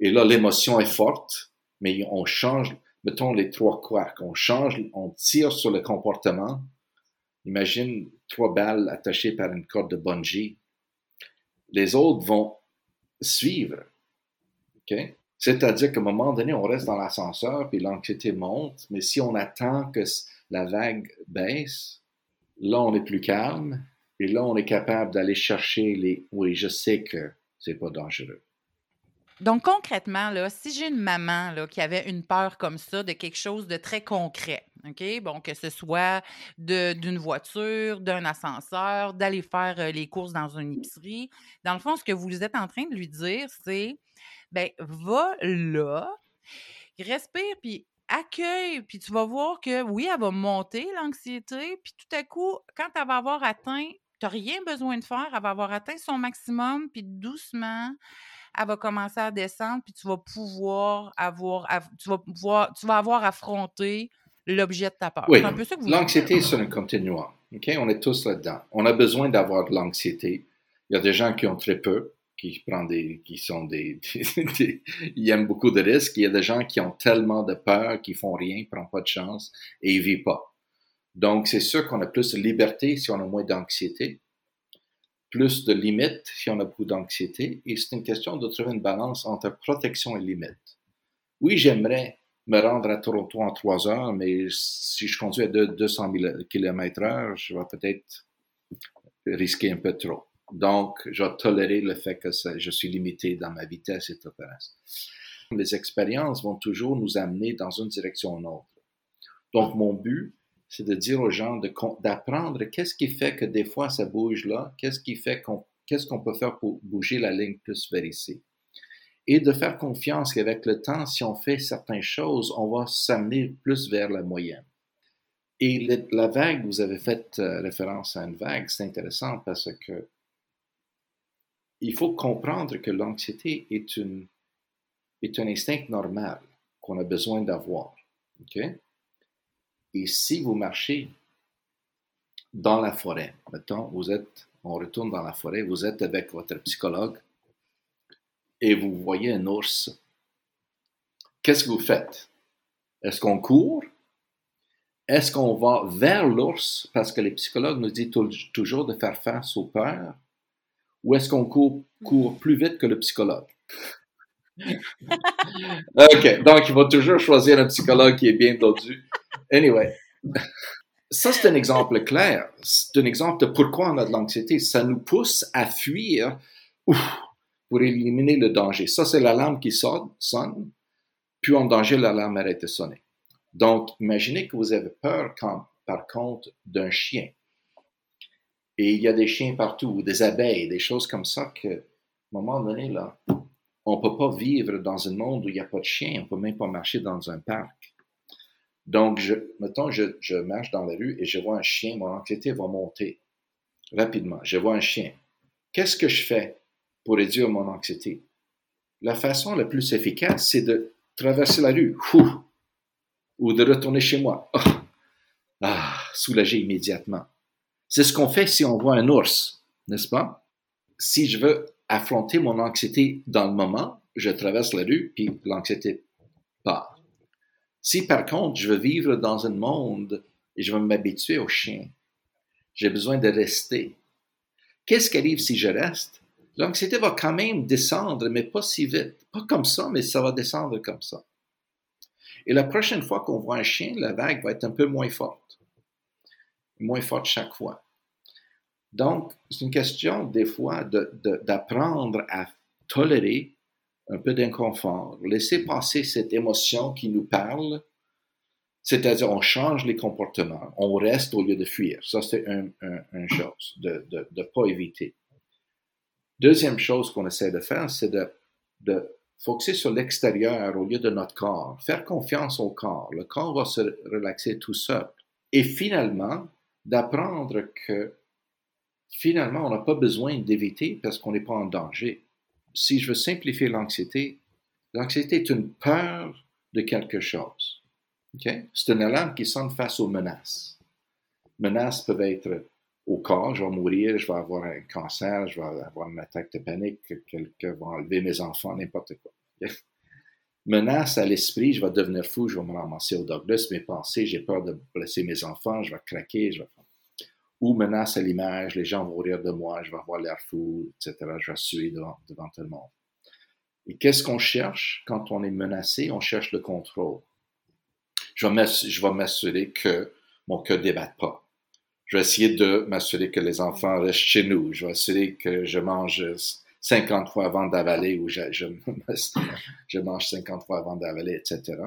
Et là, l'émotion est forte, mais on change, mettons les trois quarks, on change, on tire sur le comportement. Imagine trois balles attachées par une corde de bungee les autres vont suivre. C'est-à-dire qu'à un moment donné, on reste dans l'ascenseur, puis l'anxiété monte, mais si on attend que la vague baisse, là, on est plus calme, et là, on est capable d'aller chercher les oui, je sais que c'est pas dangereux. Donc, concrètement, là, si j'ai une maman là, qui avait une peur comme ça de quelque chose de très concret, OK? Bon, que ce soit d'une voiture, d'un ascenseur, d'aller faire les courses dans une épicerie, dans le fond, ce que vous êtes en train de lui dire, c'est ben va là, respire, puis accueille, puis tu vas voir que oui, elle va monter l'anxiété, puis tout à coup, quand elle va avoir atteint, tu n'as rien besoin de faire, elle va avoir atteint son maximum, puis doucement, elle va commencer à descendre, puis tu vas pouvoir avoir, tu vas pouvoir, tu vas avoir affronté l'objet de ta peur. Oui. L'anxiété, c'est un continuum. OK? On est tous là-dedans. On a besoin d'avoir de l'anxiété. Il y a des gens qui ont très peu, qui prennent des, qui sont des, ils aiment beaucoup de risques. Il y a des gens qui ont tellement de peur qu'ils font rien, ils prennent pas de chance et ils vivent pas. Donc, c'est sûr qu'on a plus de liberté si on a moins d'anxiété plus de limites si on a beaucoup d'anxiété. Et c'est une question de trouver une balance entre protection et limite. Oui, j'aimerais me rendre à Toronto en trois heures, mais si je conduis à 200 000 km heure, je vais peut-être risquer un peu trop. Donc, je vais tolérer le fait que je suis limité dans ma vitesse et tout le reste. Les expériences vont toujours nous amener dans une direction ou une autre. Donc, mon but, c'est de dire aux gens d'apprendre qu'est-ce qui fait que des fois ça bouge là, qu'est-ce qui fait qu'est-ce qu'on peut faire pour bouger la ligne plus vers ici. Et de faire confiance qu'avec le temps, si on fait certaines choses, on va s'amener plus vers la moyenne. Et la vague, vous avez fait euh, référence à une vague, c'est intéressant parce que il faut comprendre que l'anxiété est, est un instinct normal qu'on a besoin d'avoir. Okay? Et si vous marchez dans la forêt, mettons, vous êtes, on retourne dans la forêt, vous êtes avec votre psychologue et vous voyez un ours, qu'est-ce que vous faites? Est-ce qu'on court? est-ce qu'on va vers l'ours? Parce que les psychologues nous disent toujours de faire face aux peurs ou est-ce qu'on court, court, plus vite que le psychologue? OK, donc il va toujours choisir un psychologue qui est bien dodu. Anyway, ça c'est un exemple clair. C'est un exemple de pourquoi on a de l'anxiété. Ça nous pousse à fuir pour éliminer le danger. Ça c'est l'alarme qui sonne, sonne, puis en danger, l'alarme arrête de sonner. Donc, imaginez que vous avez peur quand, par contre, d'un chien. Et il y a des chiens partout, des abeilles, des choses comme ça que, à un moment donné, là, on ne peut pas vivre dans un monde où il n'y a pas de chiens, on ne peut même pas marcher dans un parc. Donc, je, mettons, je, je marche dans la rue et je vois un chien, mon anxiété va monter rapidement. Je vois un chien. Qu'est-ce que je fais? Pour réduire mon anxiété? La façon la plus efficace, c'est de traverser la rue ou de retourner chez moi. Ah, soulagé immédiatement. C'est ce qu'on fait si on voit un ours, n'est-ce pas? Si je veux affronter mon anxiété dans le moment, je traverse la rue, puis l'anxiété part. Si par contre, je veux vivre dans un monde et je veux m'habituer au chien, j'ai besoin de rester. Qu'est-ce qui arrive si je reste? L'anxiété va quand même descendre, mais pas si vite. Pas comme ça, mais ça va descendre comme ça. Et la prochaine fois qu'on voit un chien, la vague va être un peu moins forte. Moins forte chaque fois. Donc, c'est une question des fois d'apprendre à tolérer un peu d'inconfort, laisser passer cette émotion qui nous parle, c'est-à-dire on change les comportements, on reste au lieu de fuir. Ça, c'est une chose de ne pas éviter. Deuxième chose qu'on essaie de faire, c'est de, de focuser sur l'extérieur au lieu de notre corps, faire confiance au corps. Le corps va se relaxer tout seul. Et finalement, d'apprendre que finalement, on n'a pas besoin d'éviter parce qu'on n'est pas en danger. Si je veux simplifier l'anxiété, l'anxiété est une peur de quelque chose. C'est une alarme qui sonne face aux menaces. Menaces peuvent être au corps, je vais mourir, je vais avoir un cancer, je vais avoir une attaque de panique, quelqu'un va enlever mes enfants, n'importe quoi. Menace à l'esprit, je vais devenir fou, je vais me ramasser au Douglas, mes pensées, j'ai peur de blesser mes enfants, je vais craquer, je vais ou menace à l'image, les gens vont rire de moi, je vais avoir l'air fou, etc. Je vais suer devant, devant tout le monde. Et qu'est-ce qu'on cherche quand on est menacé? On cherche le contrôle. Je vais m'assurer que mon cœur ne débatte pas. Je vais essayer de m'assurer que les enfants restent chez nous. Je vais assurer que je mange 50 fois avant d'avaler ou je, mange 50 fois avant d'avaler, etc.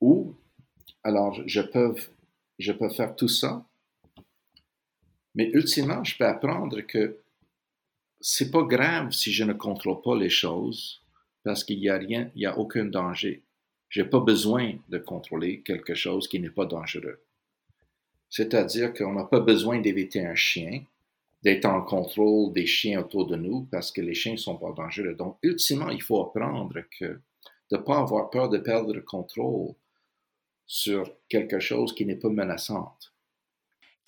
Ou, alors, je peux, je peux faire tout ça mais ultimement, je peux apprendre que c'est pas grave si je ne contrôle pas les choses parce qu'il n'y a rien, il n'y a aucun danger. J'ai pas besoin de contrôler quelque chose qui n'est pas dangereux. C'est-à-dire qu'on n'a pas besoin d'éviter un chien, d'être en contrôle des chiens autour de nous parce que les chiens ne sont pas dangereux. Donc, ultimement, il faut apprendre que de ne pas avoir peur de perdre le contrôle sur quelque chose qui n'est pas menaçante.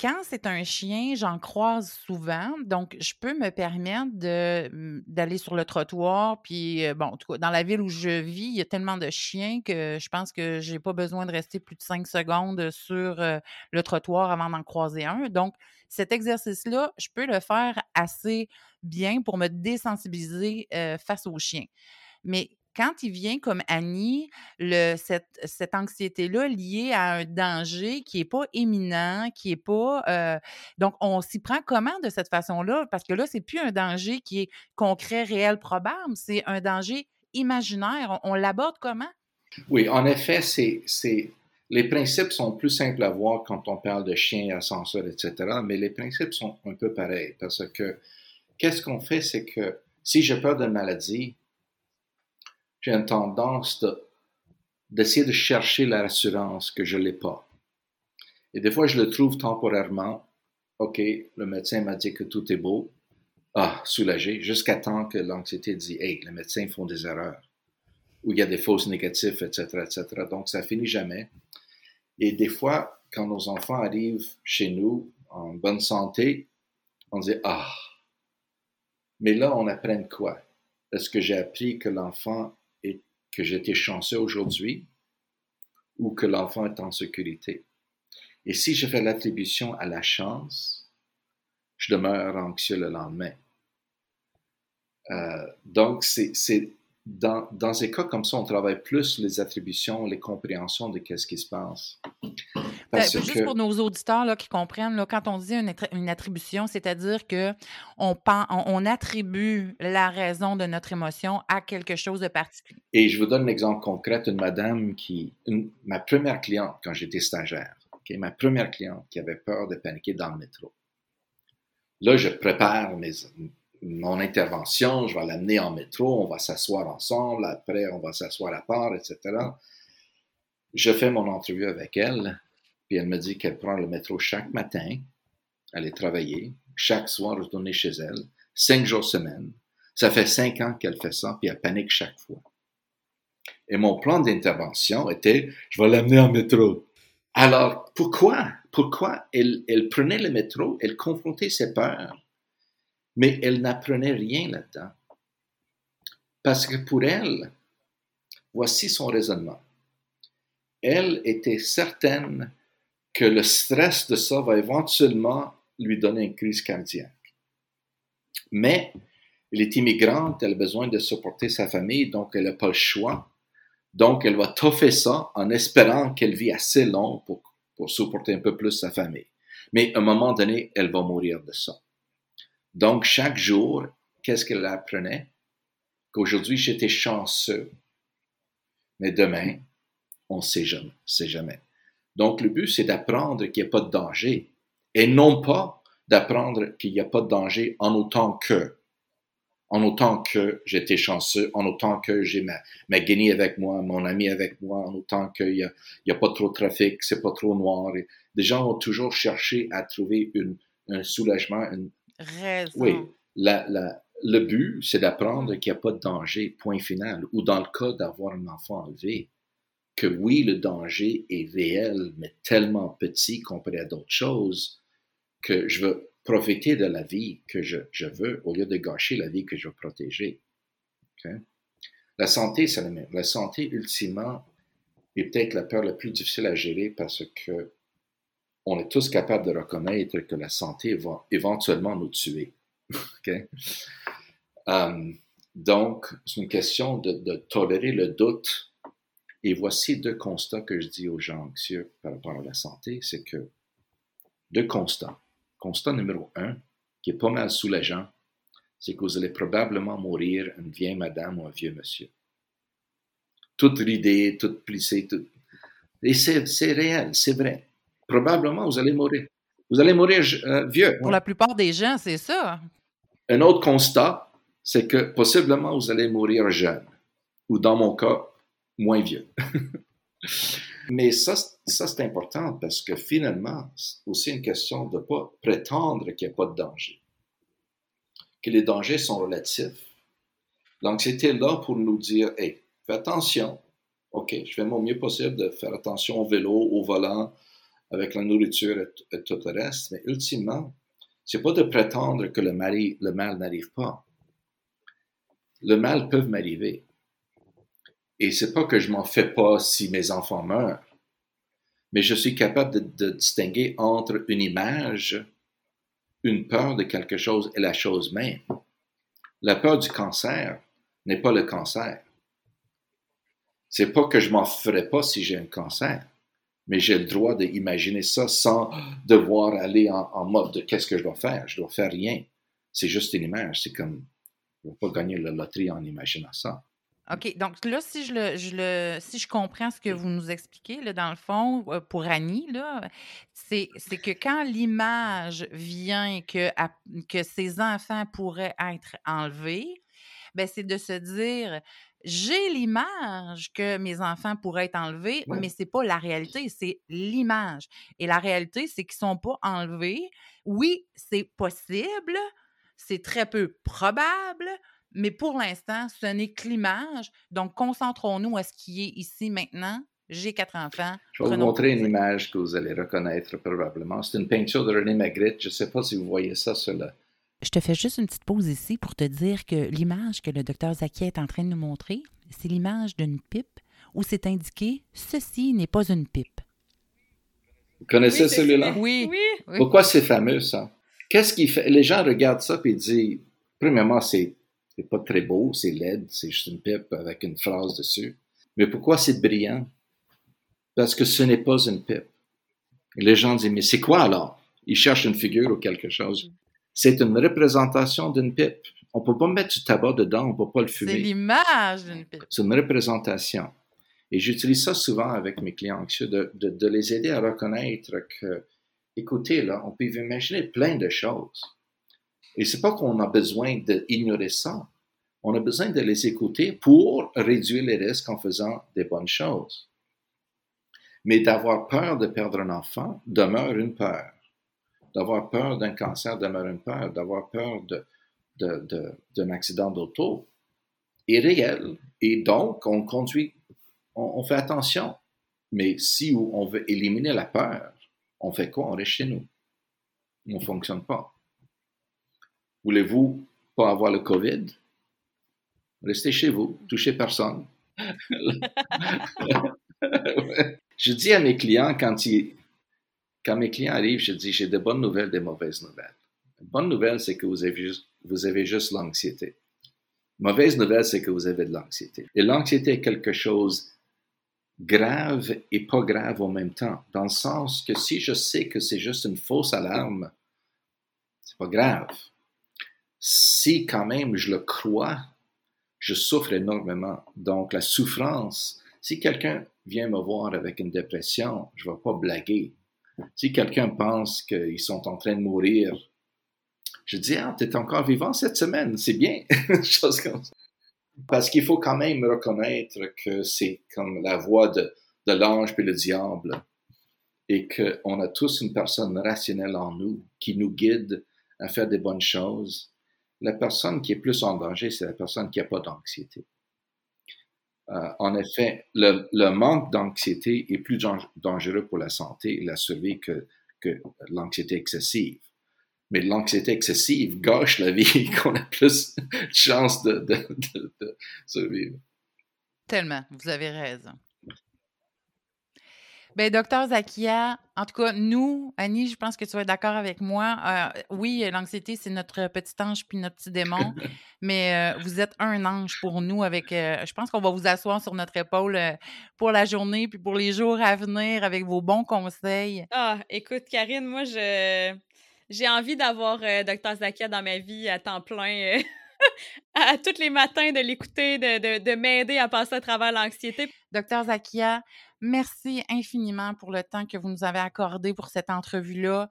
Quand c'est un chien, j'en croise souvent, donc je peux me permettre mmh, d'aller sur le trottoir. Puis, bon, en tout cas, dans la ville où je vis, il y a tellement de chiens que je pense que j'ai pas besoin de rester plus de cinq secondes sur le trottoir avant d'en croiser un. Donc, cet exercice-là, je peux le faire assez bien pour me désensibiliser face aux chiens. Mais quand il vient comme Annie, cette, cette anxiété-là liée à un danger qui n'est pas éminent, qui n'est pas. Euh, donc, on s'y prend comment de cette façon-là? Parce que là, c'est plus un danger qui est concret, réel, probable, c'est un danger imaginaire. On, l'aborde comment? Oui, en effet, c'est, c'est, les principes sont plus simples à voir quand on parle de chiens, ascenseurs, etc., mais les principes sont un peu pareils parce que qu'est-ce qu'on fait, c'est que si j'ai peur d'une maladie, j'ai une tendance d'essayer de chercher la rassurance que je n'ai pas. Et des fois, je le trouve temporairement. OK, le médecin m'a dit que tout est beau. Ah, soulagé, jusqu'à temps que l'anxiété dit, hey, les médecins font des erreurs, ou il y a des fausses négatifs, etc., etc. Donc, ça finit jamais. Et des fois, quand nos enfants arrivent chez nous en bonne santé, on dit, ah, mais là, on apprend quoi? Est-ce que j'ai appris que l'enfant que j'étais chanceux aujourd'hui ou que l'enfant est en sécurité. Et si je fais l'attribution à la chance, je demeure anxieux le lendemain. Euh, donc, c'est dans, dans cas comme ça, on travaille plus les attributions, les compréhensions de qu'est-ce qui se passe. Ben, juste pour nos auditeurs là, qui comprennent, là, quand on dit une, une attribution, c'est-à-dire que on, on, attribue la raison de notre émotion à quelque chose de particulier. Et je vous donne un exemple concret. Une madame qui, ma première cliente quand j'étais stagiaire, ma première cliente qui avait peur de paniquer dans le métro. Là, je prépare mes, mon intervention, je vais l'amener en métro, on va s'asseoir ensemble, après on va s'asseoir à part, etc. Je fais mon entrevue avec elle, puis elle me dit qu'elle prend le métro chaque matin, aller travailler, chaque soir retourner chez elle, cinq jours semaine. Ça fait cinq ans qu'elle fait ça, puis elle panique chaque fois. Et mon plan d'intervention était, je vais l'amener en métro. Alors, pourquoi? Pourquoi elle, elle prenait le métro, elle confrontait ses peurs, mais elle n'apprenait rien là-dedans. Parce que pour elle, voici son raisonnement. Elle était certaine que le stress de ça va éventuellement lui donner une crise cardiaque. Mais elle est immigrante, elle a besoin de supporter sa famille, donc elle n'a pas le choix. Donc elle va toffer ça en espérant qu'elle vit assez long pour, supporter un peu plus sa famille. Mais à un moment donné, elle va mourir de ça. Donc, chaque jour, qu'est-ce qu'elle apprenait? Qu'aujourd'hui, j'étais chanceux, mais demain, on ne sait jamais. Donc, le but, c'est d'apprendre qu'il n'y a pas de danger, et non pas d'apprendre qu'il n'y a pas de danger en autant que, en autant que j'étais chanceux, en autant que j'ai ma, ma guinée avec moi, mon ami avec moi, en autant qu'il n'y a, a, pas trop de trafic, c'est pas trop noir. Et des gens ont toujours cherché à trouver une, un soulagement, une, oui, le but, c'est d'apprendre qu'il n'y a pas de danger, point final. Ou dans le cas d'avoir un enfant enlevé, que oui, le danger est réel, mais tellement petit comparé à d'autres choses, que je veux profiter de la vie que je, veux au lieu de gâcher la vie que je veux protéger. La santé, c'est la même. La santé, ultimement, est peut-être la peur la plus difficile à gérer parce que on est tous capables de reconnaître que la santé va éventuellement nous tuer. Euh, donc, c'est une question de, tolérer le doute. Et voici deux constats que je dis aux gens anxieux par rapport à la santé, c'est que deux constats. Constat numéro un, qui est pas mal soulageant, c'est que vous allez probablement mourir une vieille madame ou un vieux monsieur. Toute ridée, toute plissée, tout... Et c'est réel, c'est vrai probablement vous allez mourir. Vous allez mourir euh, vieux. Pour la plupart des gens, c'est ça. Un autre constat, c'est que possiblement vous allez mourir jeune, ou dans mon cas, moins vieux. Mais ça, ça c'est important parce que finalement, c'est aussi une question de ne pas prétendre qu'il n'y a pas de danger, que les dangers sont relatifs. L'anxiété est là pour nous dire, hey, fais attention, OK, je fais mon mieux possible de faire attention au vélo, au volant, avec la nourriture et, tout le reste, mais ultimement, c'est pas de prétendre que le, le mal n'arrive pas. Le mal peut m'arriver. Et c'est pas que je m'en fais pas si mes enfants meurent, mais je suis capable de, distinguer entre une image, une peur de quelque chose et la chose même. La peur du cancer n'est pas le cancer. C'est pas que je m'en ferais pas si j'ai un cancer mais j'ai le droit d'imaginer ça sans devoir aller en, mode de qu'est-ce que je dois faire? Je dois faire rien. C'est juste une image. C'est comme, je ne pas gagner la loterie en imaginant ça. OK. Donc là, si je, le, je le, si je comprends ce que vous nous expliquez, là, dans le fond, euh, pour Annie, c'est, c'est que quand l'image vient que, que ses enfants pourraient être enlevés, ben, c'est de se dire j'ai l'image que mes enfants pourraient être enlevés, mais mais c'est pas la réalité, c'est l'image. Et la réalité, c'est qu'ils sont pas enlevés. Oui, c'est possible, c'est très peu probable, mais pour l'instant, ce n'est que l'image. Donc, concentrons-nous à ce qui est ici maintenant. J'ai quatre enfants. Je vais vous montrer une image que vous allez reconnaître probablement. C'est une peinture de René Magritte. Je ne sais pas si vous voyez ça sur le, je te fais juste une petite pause ici pour te dire que l'image que le docteur Zakia est en train de nous montrer, c'est l'image d'une pipe où c'est indiqué Ceci n'est pas une pipe. Vous connaissez celui-là? Oui. oui. Pourquoi c'est fameux, ça? Qu'est-ce qui fait? Les gens regardent ça et disent, premièrement, c'est pas très beau, c'est laid, c'est juste une pipe avec une phrase dessus. Mais pourquoi c'est brillant? Parce que ce n'est pas une pipe. les gens disent, mais c'est quoi alors? Ils cherchent une figure ou quelque chose. C'est une représentation d'une pipe. On peut pas mettre du tabac dedans, on peut pas le fumer. C'est l'image d'une pipe. C'est une représentation. Et j'utilise ça souvent avec mes clients anxieux, de, de, les aider à reconnaître que, écoutez, là, on peut imaginer plein de choses. Et c'est pas qu'on a besoin d'ignorer ça. On a besoin de les écouter pour réduire les risques en faisant des bonnes choses. Mais d'avoir peur de perdre un enfant demeure une peur. D'avoir peur d'un cancer demeure une peur. D'avoir peur d'un accident d'auto est réel. Et donc, on conduit, on, fait attention. Mais si on veut éliminer la peur, on fait quoi? On reste chez nous. On ne fonctionne pas. Voulez-vous pas avoir le COVID? Restez chez vous, touchez personne. je dis à mes clients, quand, ils, quand mes clients arrivent, je dis, j'ai de bonnes nouvelles, des mauvaises nouvelles. La bonne nouvelle, c'est que vous avez juste, vous avez juste l'anxiété. Mauvaise nouvelle, c'est que vous avez de l'anxiété. Et l'anxiété est quelque chose grave et pas grave en même temps, dans le sens que si je sais que c'est juste une fausse alarme, c'est pas grave. Si quand même je le crois, je souffre énormément. Donc la souffrance, si quelqu'un vient me voir avec une dépression, je ne vais pas blaguer. Si quelqu'un pense qu'ils sont en train de mourir, je dis, ah, tu es encore vivant cette semaine, c'est bien. Parce qu'il faut quand même reconnaître que c'est comme la voix de, l'ange puis le diable et qu'on a tous une personne rationnelle en nous qui nous guide à faire des bonnes choses. La personne qui est plus en danger, c'est la personne qui n'a pas d'anxiété. Euh, en effet, le, manque d'anxiété est plus dangereux pour la santé et la survie que, l'anxiété excessive. Mais l'anxiété excessive gâche la vie, qu'on a plus de chances de, survivre. Tellement, vous avez raison. Bien, docteur Zakia, en tout cas, nous, Annie, je pense que tu vas être d'accord avec moi. Euh, oui, l'anxiété, c'est notre petit ange puis notre petit démon, mais euh, vous êtes un ange pour nous. Avec, euh, je pense qu'on va vous asseoir sur notre épaule pour la journée puis pour les jours à venir avec vos bons conseils. Ah, écoute, Karine, moi, je j'ai envie d'avoir euh, Dr. Zakia dans ma vie à temps plein. À, tous les matins de l'écouter, de, de, m'aider à passer à travers l'anxiété. Docteur Zakia, merci infiniment pour le temps que vous nous avez accordé pour cette entrevue-là.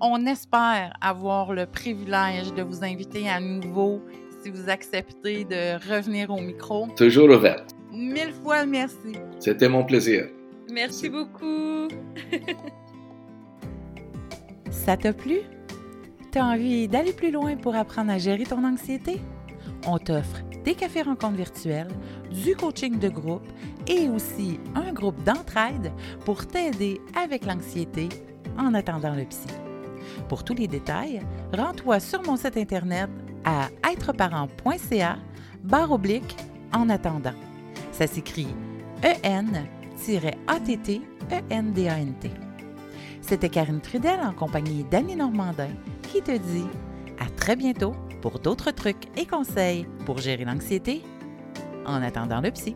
On espère avoir le privilège de vous inviter à nouveau si vous acceptez de revenir au micro. Toujours ouvert. Mille fois merci. C'était mon plaisir. Merci beaucoup. Ça t'a plu? T'as envie d'aller plus loin pour apprendre à gérer ton anxiété? On t'offre des cafés rencontres virtuels, du coaching de groupe et aussi un groupe d'entraide pour t'aider avec l'anxiété en attendant le psy. Pour tous les détails, rends-toi sur mon site internet à êtreparent.ca barre oblique en attendant. Ça s'écrit E-N-A-T-T-E-N-D-A-N-T. C'était Karine Trudel en compagnie d'Annie Normandin qui te dit à très bientôt pour d'autres trucs et conseils pour gérer l'anxiété en attendant le psy.